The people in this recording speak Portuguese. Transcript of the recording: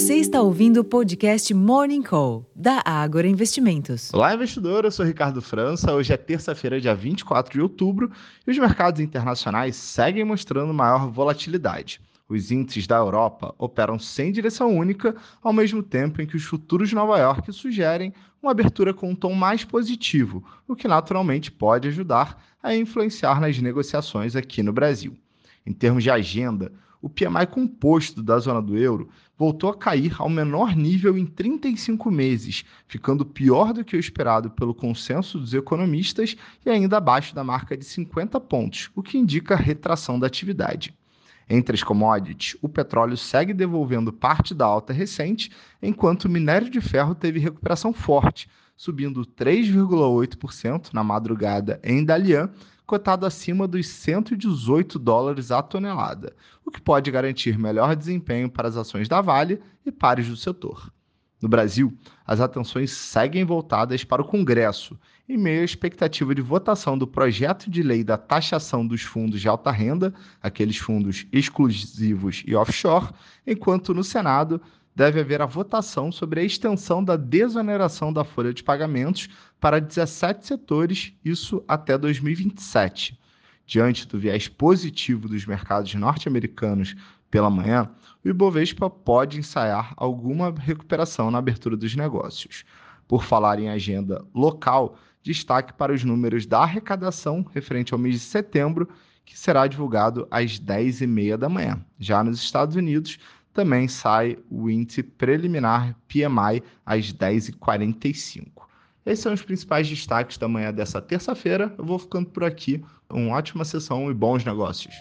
Você está ouvindo o podcast Morning Call, da Ágora Investimentos. Olá, investidor. Eu sou Ricardo França. Hoje é terça-feira, dia 24 de outubro, e os mercados internacionais seguem mostrando maior volatilidade. Os índices da Europa operam sem direção única, ao mesmo tempo em que os futuros de Nova York sugerem uma abertura com um tom mais positivo, o que naturalmente pode ajudar a influenciar nas negociações aqui no Brasil. Em termos de agenda, o PMI composto da zona do euro voltou a cair ao menor nível em 35 meses, ficando pior do que o esperado pelo consenso dos economistas e ainda abaixo da marca de 50 pontos, o que indica retração da atividade. Entre as commodities, o petróleo segue devolvendo parte da alta recente, enquanto o minério de ferro teve recuperação forte, subindo 3,8% na madrugada em Dalian cotado acima dos 118 dólares a tonelada, o que pode garantir melhor desempenho para as ações da Vale e pares do setor. No Brasil, as atenções seguem voltadas para o Congresso, em meio à expectativa de votação do projeto de lei da taxação dos fundos de alta renda, aqueles fundos exclusivos e offshore, enquanto no Senado deve haver a votação sobre a extensão da desoneração da folha de pagamentos para 17 setores, isso até 2027. Diante do viés positivo dos mercados norte-americanos pela manhã, o Ibovespa pode ensaiar alguma recuperação na abertura dos negócios. Por falar em agenda local, destaque para os números da arrecadação referente ao mês de setembro, que será divulgado às 10h30 da manhã. Já nos Estados Unidos, também sai o índice preliminar PMI às 10h45. Esses são os principais destaques da manhã dessa terça-feira. Eu vou ficando por aqui. Uma ótima sessão e bons negócios.